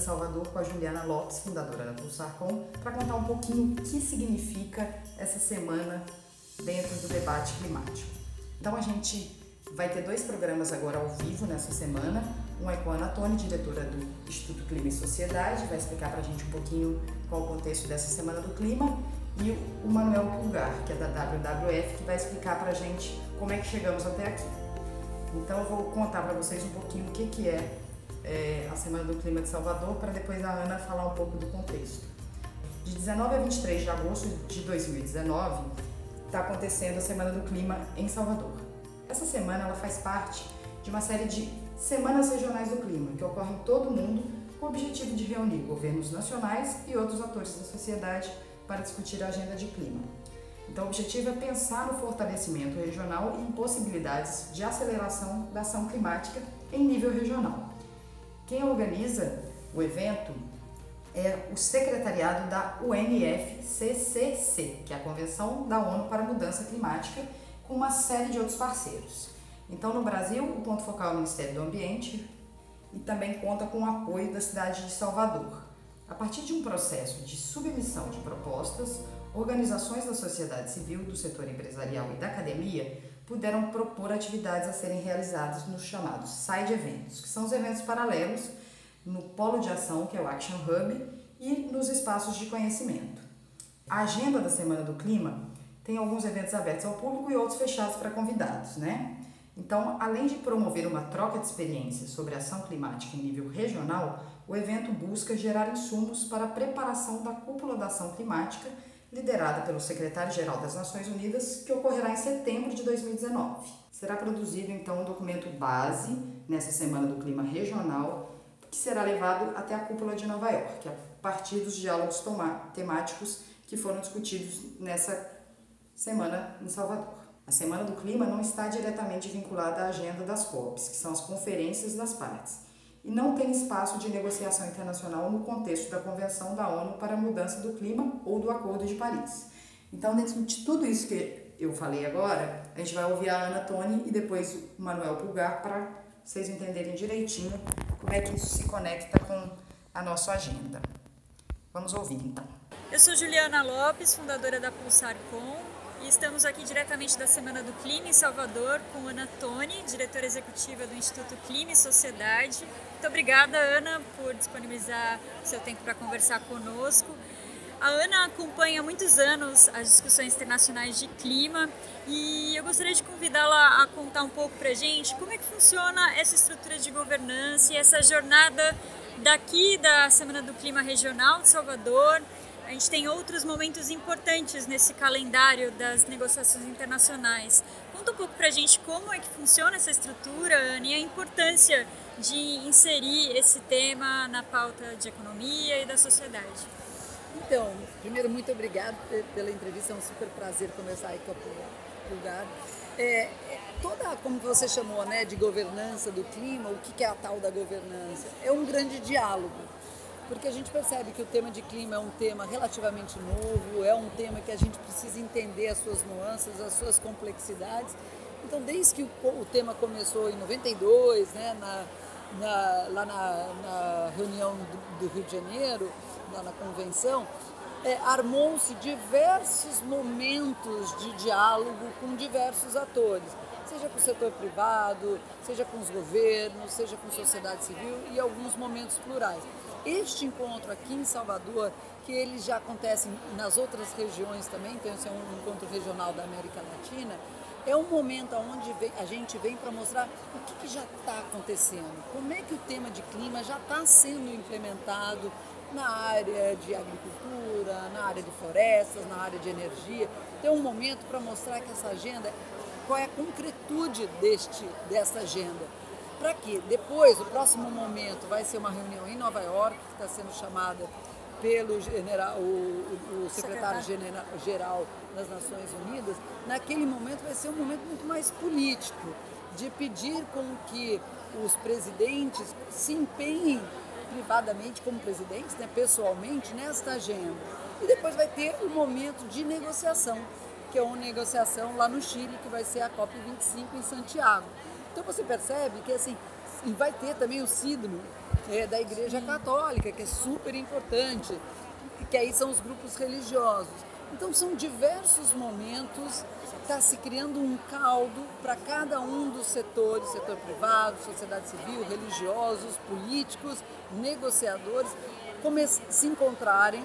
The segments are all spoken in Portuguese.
de Salvador com a Juliana Lopes, fundadora da Pulsarcom, para contar um pouquinho o que significa essa semana dentro do debate climático. Então a gente vai ter dois programas agora ao vivo nessa semana. Um é com a Ana Toni, diretora do Instituto Clima e Sociedade, vai explicar para a gente um pouquinho qual o contexto dessa Semana do Clima, e o Manuel Pulgar, que é da WWF, que vai explicar para a gente como é que chegamos até aqui. Então eu vou contar para vocês um pouquinho o que, que é, é a Semana do Clima de Salvador, para depois a Ana falar um pouco do contexto. De 19 a 23 de agosto de 2019, está acontecendo a Semana do Clima em Salvador. Essa semana ela faz parte de uma série de Semanas Regionais do Clima, que ocorrem em todo o mundo com o objetivo de reunir governos nacionais e outros atores da sociedade para discutir a agenda de clima. Então, o objetivo é pensar no fortalecimento regional e em possibilidades de aceleração da ação climática em nível regional. Quem organiza o evento é o secretariado da UNFCCC, que é a Convenção da ONU para a Mudança Climática, com uma série de outros parceiros. Então, no Brasil, o ponto focal é o Ministério do Ambiente e também conta com o apoio da cidade de Salvador. A partir de um processo de submissão de propostas, organizações da sociedade civil, do setor empresarial e da academia puderam propor atividades a serem realizadas nos chamados side eventos, que são os eventos paralelos no polo de ação, que é o Action Hub, e nos espaços de conhecimento. A agenda da Semana do Clima tem alguns eventos abertos ao público e outros fechados para convidados, né? Então, além de promover uma troca de experiências sobre ação climática em nível regional, o evento busca gerar insumos para a preparação da cúpula da ação climática, liderada pelo secretário-geral das Nações Unidas, que ocorrerá em setembro de 2019. Será produzido então um documento base nessa semana do clima regional, que será levado até a cúpula de Nova York, a partir dos diálogos temáticos que foram discutidos nessa semana em Salvador. A Semana do Clima não está diretamente vinculada à agenda das COPs, que são as conferências das partes, e não tem espaço de negociação internacional no contexto da Convenção da ONU para a Mudança do Clima ou do Acordo de Paris. Então, dentro de tudo isso que eu falei agora, a gente vai ouvir a Ana Toni e depois o Manuel Pulgar para vocês entenderem direitinho como é que isso se conecta com a nossa agenda. Vamos ouvir então. Eu sou Juliana Lopes, fundadora da Pulsarcom, e estamos aqui diretamente da Semana do Clima em Salvador com Ana Toni, diretora executiva do Instituto Clima e Sociedade. Muito obrigada, Ana, por disponibilizar seu tempo para conversar conosco. A Ana acompanha há muitos anos as discussões internacionais de clima e eu gostaria de convidá-la a contar um pouco para a gente como é que funciona essa estrutura de governança e essa jornada daqui da Semana do Clima Regional de Salvador a gente tem outros momentos importantes nesse calendário das negociações internacionais. Conta um pouco para a gente como é que funciona essa estrutura, e a importância de inserir esse tema na pauta de economia e da sociedade. Então, primeiro, muito obrigado pela entrevista, é um super prazer conversar aí com a Pulgar. É, é, toda, como você chamou, né, de governança do clima, o que é a tal da governança? É um grande diálogo porque a gente percebe que o tema de clima é um tema relativamente novo, é um tema que a gente precisa entender as suas nuances, as suas complexidades. Então, desde que o, tema começou em 92, né, na, na, lá na, na reunião do, do, Rio de Janeiro, lá na convenção, é, armou-se diversos momentos de diálogo com diversos atores, seja com o setor privado, seja com os governos, seja com a sociedade civil e alguns momentos plurais. Este encontro aqui em Salvador, que ele já acontece nas outras regiões também, então esse é um encontro regional da América Latina, é um momento onde a gente vem para mostrar o que, que já está acontecendo, como é que o tema de clima já está sendo implementado na área de agricultura, na área de florestas, na área de energia. Tem um momento para mostrar que essa agenda, qual é a concretude deste, dessa agenda para que depois, o próximo momento, vai ser uma reunião em Nova York, que está sendo chamada pelo general, o, o secretário-geral das Nações Unidas, naquele momento vai ser um momento muito mais político, de pedir com que os presidentes se empenhem privadamente como presidentes, né, pessoalmente, nesta agenda. E depois vai ter um momento de negociação, que é uma negociação lá no Chile, que vai ser a COP25 em Santiago. Então você percebe que assim, e vai ter também o sídromo é, da Igreja Católica, que é super importante, que aí são os grupos religiosos. Então são diversos momentos, está se criando um caldo para cada um dos setores, setor privado, sociedade civil, religiosos, políticos, negociadores, se encontrarem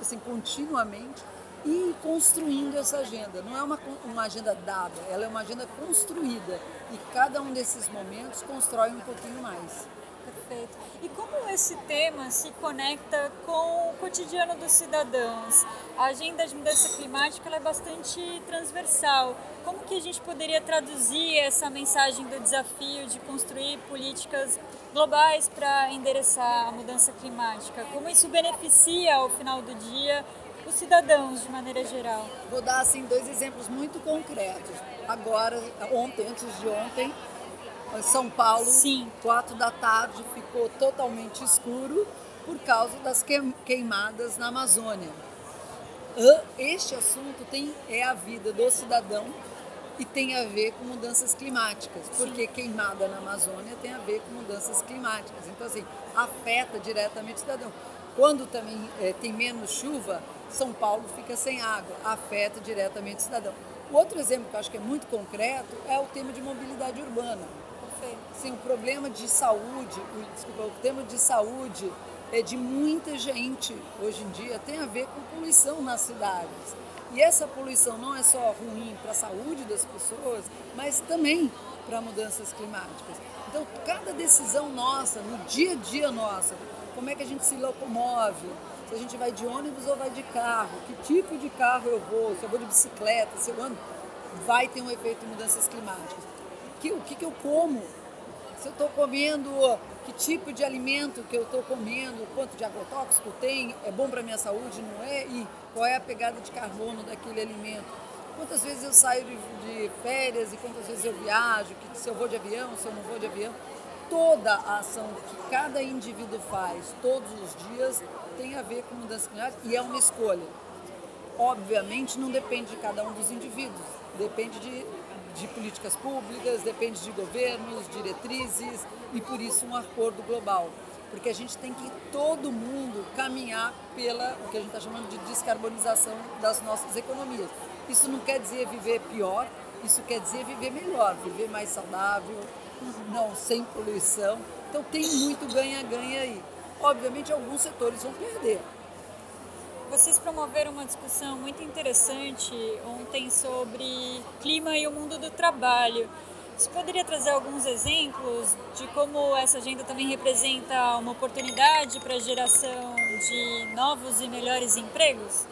assim, continuamente e construindo essa agenda. Não é uma, uma agenda dada, ela é uma agenda construída. E cada um desses momentos constrói um pouquinho mais. Perfeito. E como esse tema se conecta com o cotidiano dos cidadãos? A agenda de mudança climática é bastante transversal. Como que a gente poderia traduzir essa mensagem do desafio de construir políticas globais para endereçar a mudança climática? Como isso beneficia, ao final do dia, os cidadãos de maneira geral? Vou dar assim dois exemplos muito concretos. Agora, ontem, antes de ontem, em São Paulo, Sim. quatro da tarde, ficou totalmente escuro por causa das queimadas na Amazônia. Este assunto tem, é a vida do cidadão e tem a ver com mudanças climáticas, porque Sim. queimada na Amazônia tem a ver com mudanças climáticas. Então, assim, afeta diretamente o cidadão. Quando também é, tem menos chuva, São Paulo fica sem água, afeta diretamente o cidadão. O outro exemplo que eu acho que é muito concreto é o tema de mobilidade urbana. Sim, o problema de saúde, o, desculpa, o tema de saúde é de muita gente hoje em dia tem a ver com poluição nas cidades. E essa poluição não é só ruim para a saúde das pessoas, mas também para mudanças climáticas. Então, cada decisão nossa, no dia a dia nossa, como é que a gente se locomove, se a gente vai de ônibus ou vai de carro, que tipo de carro eu vou, se eu vou de bicicleta, se eu ando, vai ter um efeito em mudanças climáticas. Que, o que, que eu como? Se eu estou comendo, que tipo de alimento que eu estou comendo, quanto de agrotóxico tem, é bom para minha saúde, não é? E qual é a pegada de carbono daquele alimento? Quantas vezes eu saio de, de férias e quantas vezes eu viajo, que, se eu vou de avião, se eu não vou de avião toda a ação que cada indivíduo faz todos os dias tem a ver com mudança climática e é uma escolha. Obviamente não depende de cada um dos indivíduos, depende de, de políticas públicas, depende de governos, diretrizes e por isso um acordo global. Porque a gente tem que todo mundo caminhar pela o que a gente está chamando de descarbonização das nossas economias. Isso não quer dizer viver pior, isso quer dizer viver melhor, viver mais saudável, não sem poluição. Então tem muito ganha-ganha aí. Obviamente alguns setores vão perder. Vocês promoveram uma discussão muito interessante ontem sobre clima e o mundo do trabalho. Você poderia trazer alguns exemplos de como essa agenda também representa uma oportunidade para a geração de novos e melhores empregos?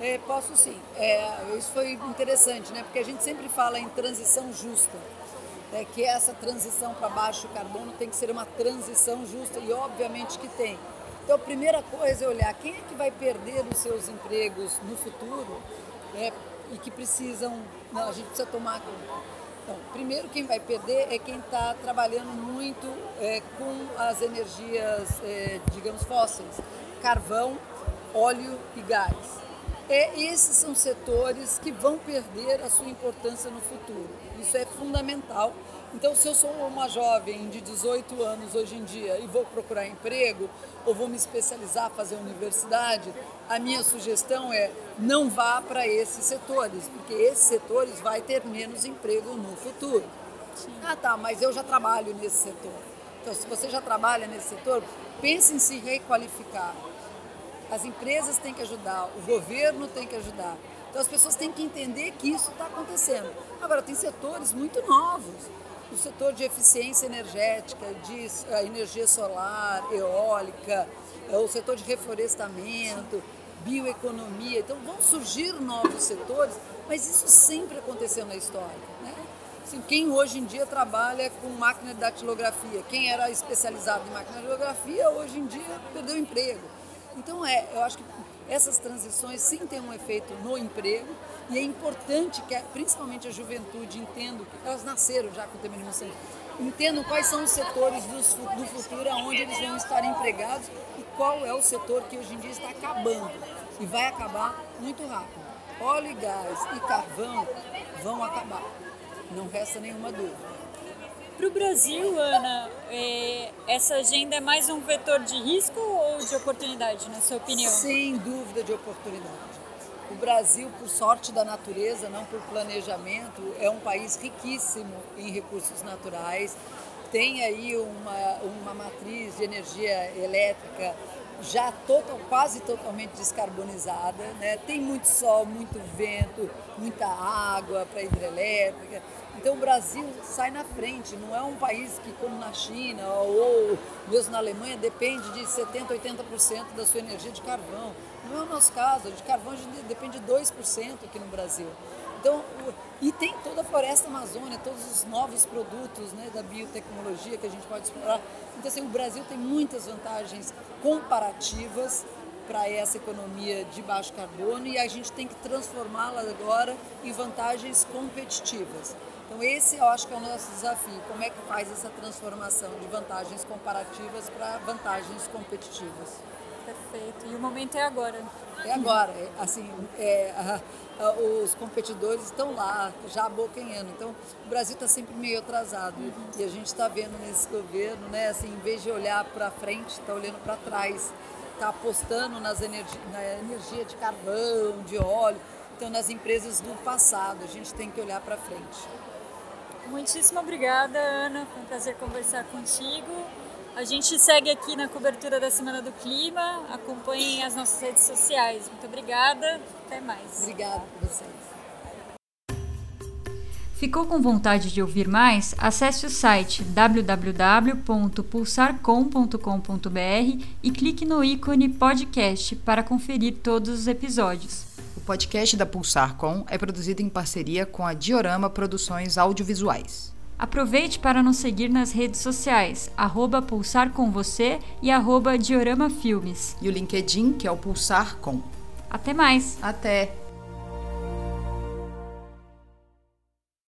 É, posso sim. É, isso foi interessante, né? Porque a gente sempre fala em transição justa é que essa transição para baixo carbono tem que ser uma transição justa e obviamente que tem. Então a primeira coisa é olhar quem é que vai perder os seus empregos no futuro é, e que precisam, não, a gente precisa tomar então, primeiro quem vai perder é quem está trabalhando muito é, com as energias, é, digamos, fósseis, carvão, óleo e gás. É, esses são setores que vão perder a sua importância no futuro. Isso é fundamental. Então, se eu sou uma jovem de 18 anos hoje em dia e vou procurar emprego ou vou me especializar, fazer universidade, a minha sugestão é não vá para esses setores, porque esses setores vai ter menos emprego no futuro. Sim. Ah, tá, mas eu já trabalho nesse setor. Então, se você já trabalha nesse setor, pense em se requalificar as empresas têm que ajudar, o governo tem que ajudar. Então as pessoas têm que entender que isso está acontecendo. Agora, tem setores muito novos. O setor de eficiência energética, de eh, energia solar, eólica, eh, o setor de reflorestamento, bioeconomia. Então vão surgir novos setores, mas isso sempre aconteceu na história. Né? Assim, quem hoje em dia trabalha com máquina de datilografia, quem era especializado em máquina de datilografia, hoje em dia perdeu emprego. Então, é, eu acho que essas transições sim têm um efeito no emprego e é importante que, principalmente a juventude, entenda, elas nasceram já com o tema de entendam quais são os setores do futuro onde eles vão estar empregados e qual é o setor que hoje em dia está acabando e vai acabar muito rápido. Óleo e gás e carvão vão acabar. não resta nenhuma dúvida. Para o Brasil, Ana, é, essa agenda é mais um vetor de risco ou de oportunidade, na sua opinião? Sem dúvida de oportunidade. O Brasil, por sorte da natureza, não por planejamento, é um país riquíssimo em recursos naturais. Tem aí uma, uma matriz de energia elétrica já total, quase totalmente descarbonizada. Né? Tem muito sol, muito vento, muita água para hidrelétrica. Então o Brasil sai na frente, não é um país que, como na China ou mesmo na Alemanha, depende de 70%, 80% da sua energia de carvão. Não é o nosso caso, de carvão a gente depende de 2% aqui no Brasil. Então, e tem toda a floresta amazônia, todos os novos produtos né, da biotecnologia que a gente pode explorar. Então, assim, o Brasil tem muitas vantagens comparativas para essa economia de baixo carbono e a gente tem que transformá-la agora em vantagens competitivas. Então esse eu acho que é o nosso desafio, como é que faz essa transformação de vantagens comparativas para vantagens competitivas. Perfeito. E o momento é agora. É agora. É, assim, é, a, a, os competidores estão lá, já abocanhando. Então, o Brasil está sempre meio atrasado. Uhum. E a gente está vendo nesse governo, né, assim, em vez de olhar para frente, está olhando para trás. Está apostando nas energi na energia de carvão, de óleo. Então, nas empresas do passado, a gente tem que olhar para frente. Muitíssimo obrigada, Ana. Foi um prazer conversar contigo. A gente segue aqui na cobertura da Semana do Clima. Acompanhem as nossas redes sociais. Muito obrigada. Até mais. Obrigada a vocês. Ficou com vontade de ouvir mais? Acesse o site www.pulsarcom.com.br e clique no ícone podcast para conferir todos os episódios. O podcast da Pulsarcom é produzido em parceria com a Diorama Produções Audiovisuais. Aproveite para nos seguir nas redes sociais, arroba Pulsar com você e arroba Diorama Filmes. E o LinkedIn, que é o Pulsar Com. Até mais! Até!